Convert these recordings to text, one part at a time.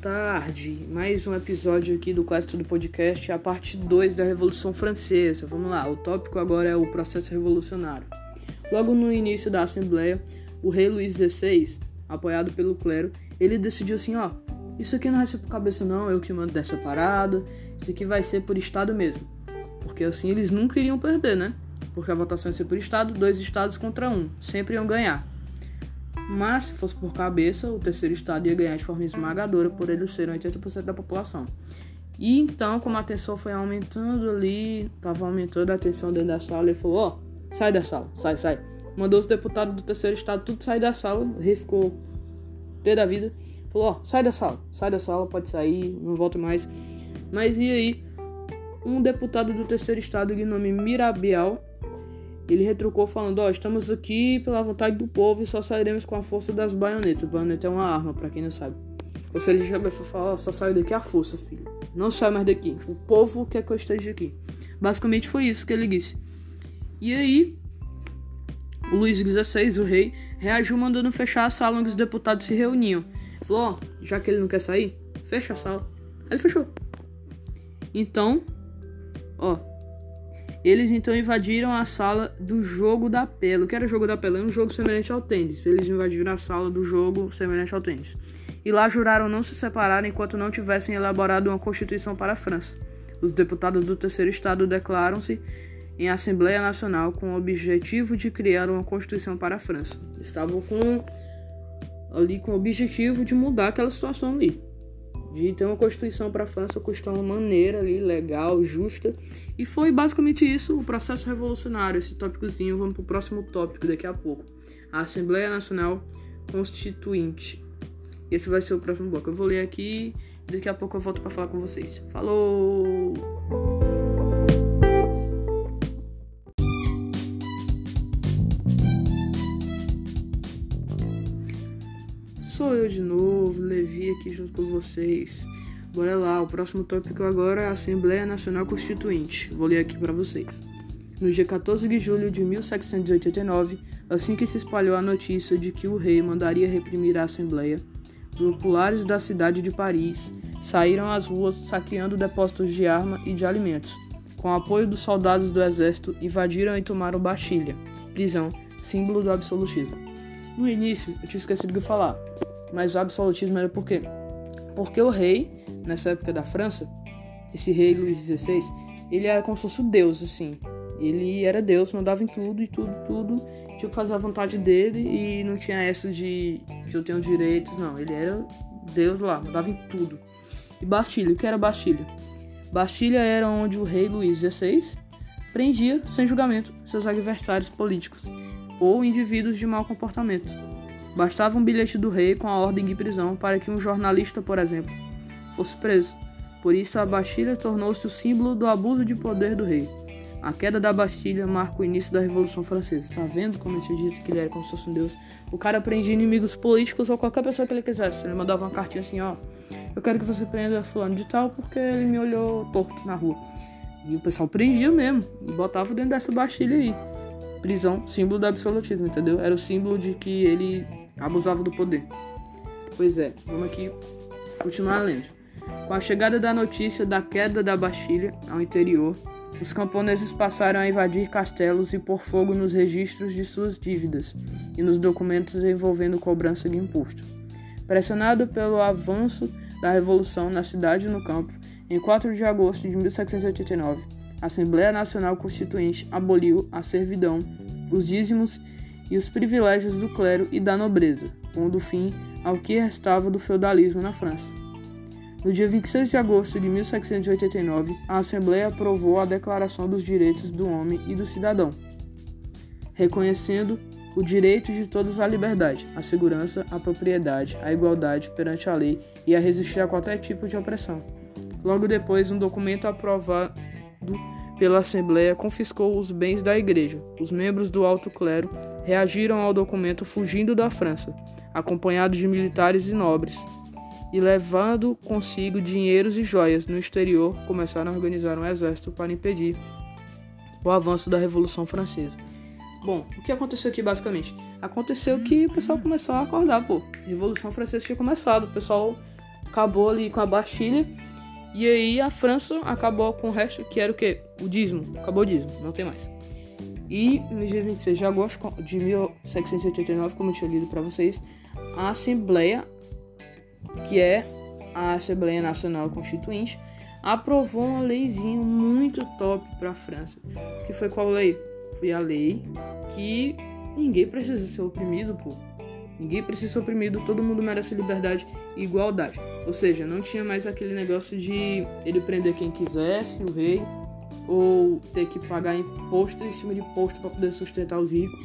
tarde. Mais um episódio aqui do Quase Tudo Podcast, a parte 2 da Revolução Francesa. Vamos lá, o tópico agora é o processo revolucionário. Logo no início da Assembleia, o rei Luís XVI, apoiado pelo clero, ele decidiu assim, ó, isso aqui não vai ser por cabeça não, eu que mando dessa parada, isso aqui vai ser por estado mesmo. Porque assim eles nunca iriam perder, né? Porque a votação ia ser por estado, dois estados contra um, sempre iam ganhar. Mas, se fosse por cabeça, o terceiro estado ia ganhar de forma esmagadora por eles serem 80% da população. E então, como a tensão foi aumentando ali, tava aumentando a tensão dentro da sala, ele falou: Ó, oh, sai da sala, sai, sai. Mandou os deputados do terceiro estado tudo sair da sala, o rei ficou pé da vida. Falou: Ó, oh, sai da sala, sai da sala, pode sair, não volta mais. Mas e aí? Um deputado do terceiro estado de nome Mirabial ele retrucou falando: Ó, oh, estamos aqui pela vontade do povo e só sairemos com a força das baionetas. Baioneta é uma arma, para quem não sabe. Seja, ele já falou: só saiu daqui a força, filho. Não sai mais daqui. O povo quer que eu esteja aqui. Basicamente foi isso que ele disse. E aí, o Luiz XVI, o rei, reagiu mandando fechar a sala onde os deputados se reuniam. Falou: oh, já que ele não quer sair, fecha a sala. Aí ele fechou. Então, ó, eles então invadiram a sala do jogo da pele. O que era o jogo da pele? Era um jogo semelhante ao tênis. Eles invadiram a sala do jogo semelhante ao tênis. E lá juraram não se separar enquanto não tivessem elaborado uma constituição para a França. Os deputados do terceiro estado declaram-se em Assembleia Nacional com o objetivo de criar uma constituição para a França. Estavam com ali com o objetivo de mudar aquela situação ali de ter uma constituição para a França uma maneira ali legal, justa. E foi basicamente isso o processo revolucionário, esse tópicozinho. Vamos para o próximo tópico daqui a pouco. A Assembleia Nacional Constituinte. Esse vai ser o próximo bloco. Eu vou ler aqui e daqui a pouco eu volto para falar com vocês. Falou! Sou eu de novo, Levi aqui junto com vocês. Bora lá, o próximo tópico agora é a Assembleia Nacional Constituinte. Vou ler aqui para vocês. No dia 14 de julho de 1789, assim que se espalhou a notícia de que o rei mandaria reprimir a Assembleia, populares da cidade de Paris saíram às ruas saqueando depósitos de arma e de alimentos. Com apoio dos soldados do exército, invadiram e tomaram Bastilha, prisão, símbolo do absolutismo. No início, eu tinha esquecido de falar, mas o absolutismo era por quê? Porque o rei, nessa época da França, esse rei Luís XVI, ele era como se fosse deus, assim. Ele era deus, mandava em tudo e tudo, tudo. Tinha que fazer a vontade dele e não tinha essa de que eu tenho direitos, não. Ele era deus lá, mandava em tudo. E Bastilha, o que era Bastilha? Bastilha era onde o rei Luís XVI prendia, sem julgamento, seus adversários políticos ou indivíduos de mau comportamento. Bastava um bilhete do rei com a ordem de prisão para que um jornalista, por exemplo, fosse preso. Por isso, a Bastilha tornou-se o símbolo do abuso de poder do rei. A queda da Bastilha marca o início da Revolução Francesa. Tá vendo como eu te disse que ele era como se fosse um deus? O cara prendia inimigos políticos ou qualquer pessoa que ele quisesse. Ele mandava uma cartinha assim, ó. Eu quero que você prenda fulano de tal porque ele me olhou torto na rua. E o pessoal prendia mesmo. E botava dentro dessa Bastilha aí. Prisão, símbolo do absolutismo, entendeu? Era o símbolo de que ele abusava do poder. Pois é, vamos aqui continuar lendo. Com a chegada da notícia da queda da Bastilha ao interior, os camponeses passaram a invadir castelos e pôr fogo nos registros de suas dívidas e nos documentos envolvendo cobrança de imposto. Pressionado pelo avanço da revolução na cidade e no campo, em 4 de agosto de 1789, a Assembleia Nacional Constituinte aboliu a servidão, os dízimos e os privilégios do clero e da nobreza, pondo fim ao que restava do feudalismo na França. No dia 26 de agosto de 1789, a Assembleia aprovou a Declaração dos Direitos do Homem e do Cidadão, reconhecendo o direito de todos à liberdade, à segurança, à propriedade, à igualdade perante a lei e a resistir a qualquer tipo de opressão. Logo depois, um documento aprovado pela Assembleia confiscou os bens da Igreja. Os membros do alto clero reagiram ao documento fugindo da França, acompanhados de militares e nobres, e levando consigo dinheiros e joias no exterior, começaram a organizar um exército para impedir o avanço da Revolução Francesa. Bom, o que aconteceu aqui basicamente? Aconteceu que o pessoal começou a acordar, pô. A Revolução Francesa tinha começado, o pessoal acabou ali com a Bastilha. E aí a França acabou com o resto, que era o quê? O dízimo. Acabou o dízimo, não tem mais. E no dia 26 de agosto de 1789, como eu tinha lido para vocês, a Assembleia, que é a Assembleia Nacional Constituinte, aprovou uma leizinha muito top para a França. Que foi qual lei? Foi a lei que ninguém precisa ser oprimido, pô. Ninguém precisa ser oprimido, todo mundo merece liberdade e igualdade. Ou seja, não tinha mais aquele negócio de ele prender quem quisesse, o rei, ou ter que pagar imposto em cima de imposto para poder sustentar os ricos,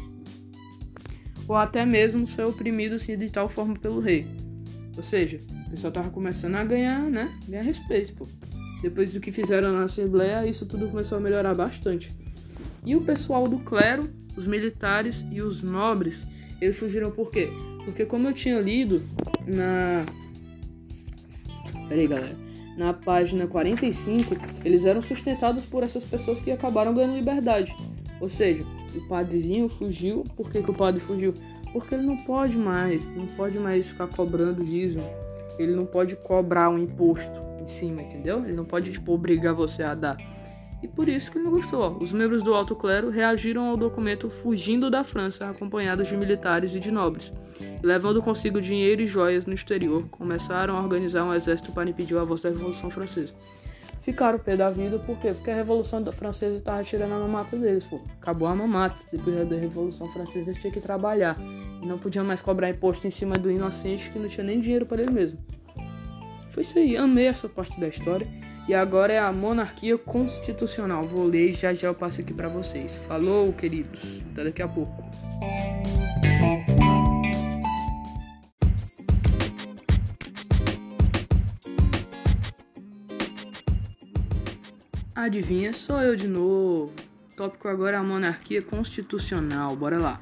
ou até mesmo ser oprimido assim, de tal forma pelo rei. Ou seja, o pessoal tava começando a ganhar, né? Ganhar respeito, pô. Depois do que fizeram na Assembleia, isso tudo começou a melhorar bastante. E o pessoal do clero, os militares e os nobres, eles surgiram por quê? Porque como eu tinha lido na. Peraí, galera. Na página 45, eles eram sustentados por essas pessoas que acabaram ganhando liberdade. Ou seja, o padrezinho fugiu. Por que, que o padre fugiu? Porque ele não pode mais, não pode mais ficar cobrando dízimo. Ele não pode cobrar um imposto em cima, entendeu? Ele não pode, tipo, obrigar você a dar. E por isso que não gostou. Os membros do alto clero reagiram ao documento fugindo da França, acompanhados de militares e de nobres. levando consigo dinheiro e joias no exterior, começaram a organizar um exército para impedir o avanço da Revolução Francesa. Ficaram pé da vida, por quê? Porque a Revolução Francesa estava tirando a mamata deles, pô. Acabou a mamata. Depois da Revolução Francesa eles tinham que trabalhar. E não podiam mais cobrar imposto em cima do inocente que não tinha nem dinheiro para ele mesmo. Foi isso aí, amei essa parte da história. E agora é a monarquia constitucional. Vou ler e já já eu passo aqui para vocês. Falou, queridos. Até daqui a pouco. Adivinha, sou eu de novo. O tópico agora é a monarquia constitucional. Bora lá.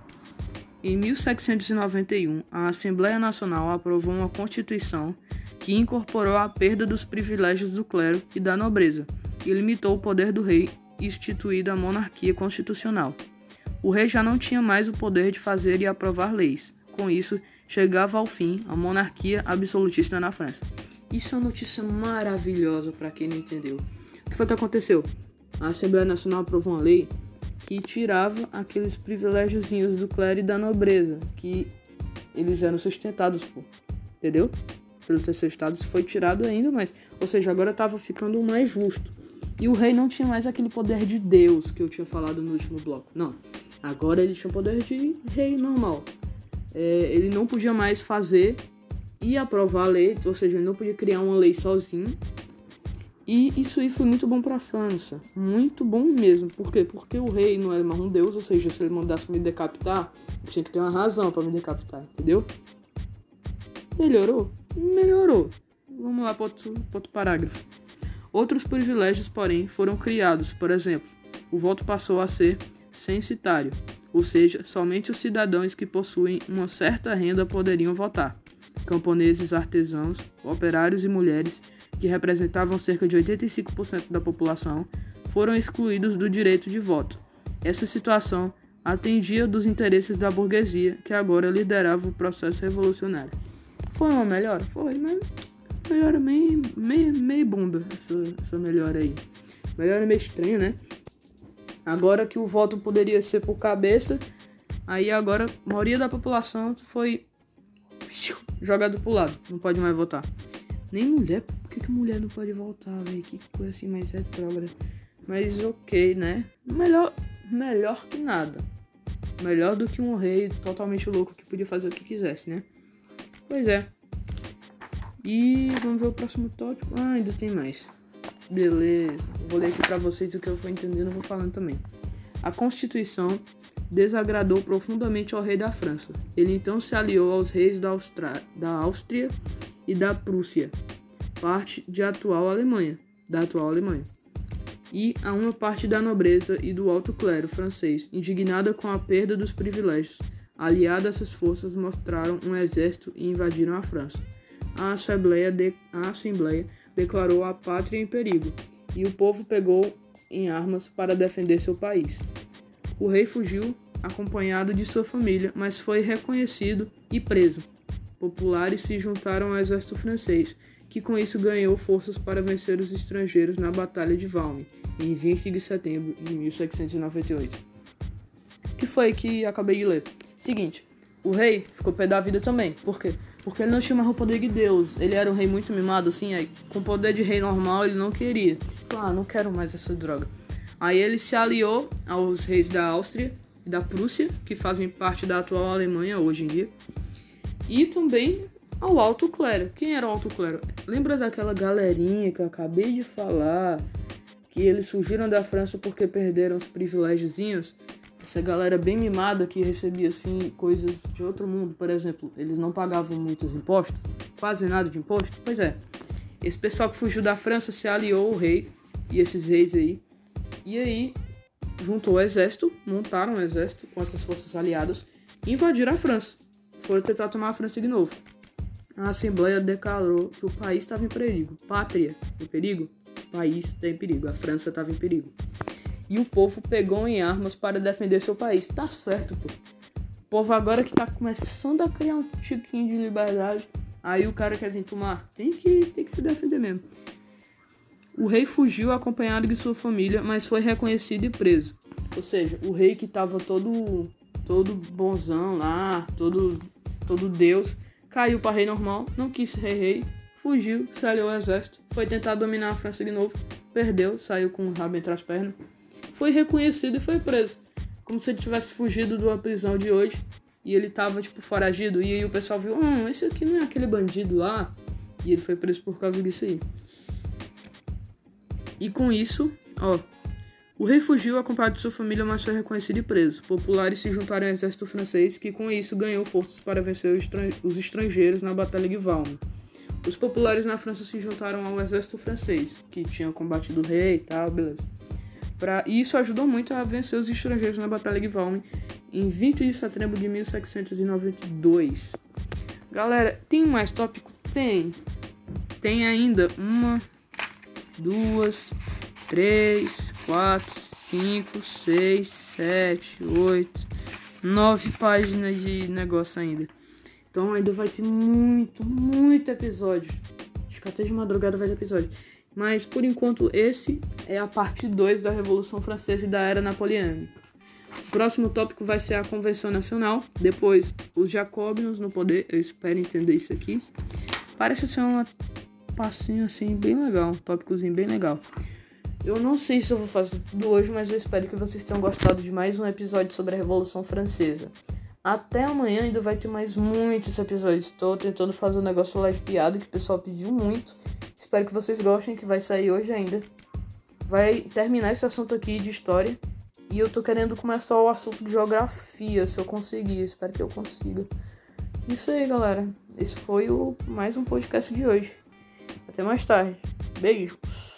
Em 1791, a Assembleia Nacional aprovou uma constituição que incorporou a perda dos privilégios do clero e da nobreza e limitou o poder do rei, instituída a monarquia constitucional. O rei já não tinha mais o poder de fazer e aprovar leis. Com isso, chegava ao fim a monarquia absolutista na França. Isso é uma notícia maravilhosa para quem não entendeu. O que foi que aconteceu? A Assembleia Nacional aprovou uma lei que tirava aqueles privilégiozinhos do clero e da nobreza, que eles eram sustentados por. Entendeu? Pelo terceiro estado, isso foi tirado ainda mais. Ou seja, agora estava ficando mais justo. E o rei não tinha mais aquele poder de Deus que eu tinha falado no último bloco. Não. Agora ele tinha o poder de rei normal. É, ele não podia mais fazer e aprovar a lei, ou seja, ele não podia criar uma lei sozinho. E isso aí foi muito bom para a França. Muito bom mesmo. Por quê? Porque o rei não era mais um deus, ou seja, se ele mandasse me decapitar, tinha que ter uma razão para me decapitar, entendeu? Melhorou? Melhorou. Vamos lá para outro, outro parágrafo. Outros privilégios, porém, foram criados. Por exemplo, o voto passou a ser censitário, ou seja, somente os cidadãos que possuem uma certa renda poderiam votar. Camponeses, artesãos, operários e mulheres, que representavam cerca de 85% da população, foram excluídos do direito de voto. Essa situação atendia dos interesses da burguesia, que agora liderava o processo revolucionário. Foi uma melhora? Foi, mas melhora meio, meio, meio bunda essa, essa melhora aí. Melhora meio estranha, né? Agora que o voto poderia ser por cabeça, aí agora a maioria da população foi jogado pro lado, não pode mais votar. Nem mulher, por que, que mulher não pode votar, velho? Que coisa assim mais retrógrada. Mas ok, né? Melhor, melhor que nada. Melhor do que um rei totalmente louco que podia fazer o que quisesse, né? Pois é. E vamos ver o próximo tópico. Ah, ainda tem mais. Beleza. Vou ler aqui para vocês o que eu vou entendendo vou falando também. A Constituição desagradou profundamente ao rei da França. Ele então se aliou aos reis da, Austra... da Áustria e da Prússia, parte de atual Alemanha, da atual Alemanha, e a uma parte da nobreza e do alto clero francês, indignada com a perda dos privilégios Aliados a essas forças mostraram um exército e invadiram a França. A Assembleia, de, a Assembleia declarou a pátria em perigo e o povo pegou em armas para defender seu país. O rei fugiu acompanhado de sua família, mas foi reconhecido e preso. Populares se juntaram ao exército francês, que com isso ganhou forças para vencer os estrangeiros na Batalha de Valmy, em 20 de setembro de 1798. Que foi que acabei de ler? Seguinte, o rei ficou pé da vida também. Por quê? Porque ele não tinha mais o poder de Deus. Ele era um rei muito mimado, assim, aí com poder de rei normal ele não queria. Falou, ah, não quero mais essa droga. Aí ele se aliou aos reis da Áustria e da Prússia, que fazem parte da atual Alemanha hoje em dia. E também ao alto clero. Quem era o alto clero? Lembra daquela galerinha que eu acabei de falar? Que eles surgiram da França porque perderam os privilégiozinhos? Essa galera bem mimada que recebia assim coisas de outro mundo, por exemplo, eles não pagavam muitos impostos, quase nada de imposto. Pois é, esse pessoal que fugiu da França se aliou ao rei e esses reis aí. E aí juntou o exército, montaram um exército com essas forças aliadas e invadiram a França. Foram tentar tomar a França de novo. A Assembleia declarou que o país estava em perigo. Pátria em perigo? O país está em perigo. A França estava em perigo. E o povo pegou em armas para defender seu país. Tá certo, pô. O povo agora que tá começando a criar um tiquinho de liberdade. Aí o cara quer vir tomar. Tem que, tem que se defender mesmo. O rei fugiu acompanhado de sua família, mas foi reconhecido e preso. Ou seja, o rei que tava todo todo bonzão lá, todo todo deus, caiu para rei normal, não quis ser rei, fugiu, se aliou ao exército, foi tentar dominar a França de novo, perdeu, saiu com o rabo entre as pernas, foi reconhecido e foi preso. Como se ele tivesse fugido de uma prisão de hoje e ele tava tipo foragido e aí o pessoal viu, hum, esse aqui não é aquele bandido lá, e ele foi preso por causa disso aí. E com isso, ó, o rei fugiu acompanhado de sua família, mas foi reconhecido e preso. Populares se juntaram ao exército francês, que com isso ganhou forças para vencer os estrangeiros na Batalha de Valmy. Os populares na França se juntaram ao exército francês, que tinha combatido o rei e tal, beleza. Pra, e isso ajudou muito a vencer os estrangeiros na Batalha de Valmy em 20 de setembro de 1792. Galera, tem mais tópico? Tem. Tem ainda uma, duas, três, quatro, cinco, seis, sete, oito, nove páginas de negócio ainda. Então ainda vai ter muito, muito episódio. Acho que até de madrugada vai ter episódio. Mas por enquanto esse é a parte 2 da Revolução Francesa e da Era Napoleônica. O próximo tópico vai ser a Convenção Nacional, depois os Jacobinos no poder, eu espero entender isso aqui. Parece ser um passinho assim bem legal, um tópicozinho bem legal. Eu não sei se eu vou fazer tudo hoje, mas eu espero que vocês tenham gostado de mais um episódio sobre a Revolução Francesa. Até amanhã ainda vai ter mais muitos episódios. Estou tentando fazer um negócio lá de piada que o pessoal pediu muito. Espero que vocês gostem, que vai sair hoje ainda. Vai terminar esse assunto aqui de história. E eu tô querendo começar o assunto de geografia, se eu conseguir. Espero que eu consiga. Isso aí, galera. Esse foi o mais um podcast de hoje. Até mais tarde. Beijos.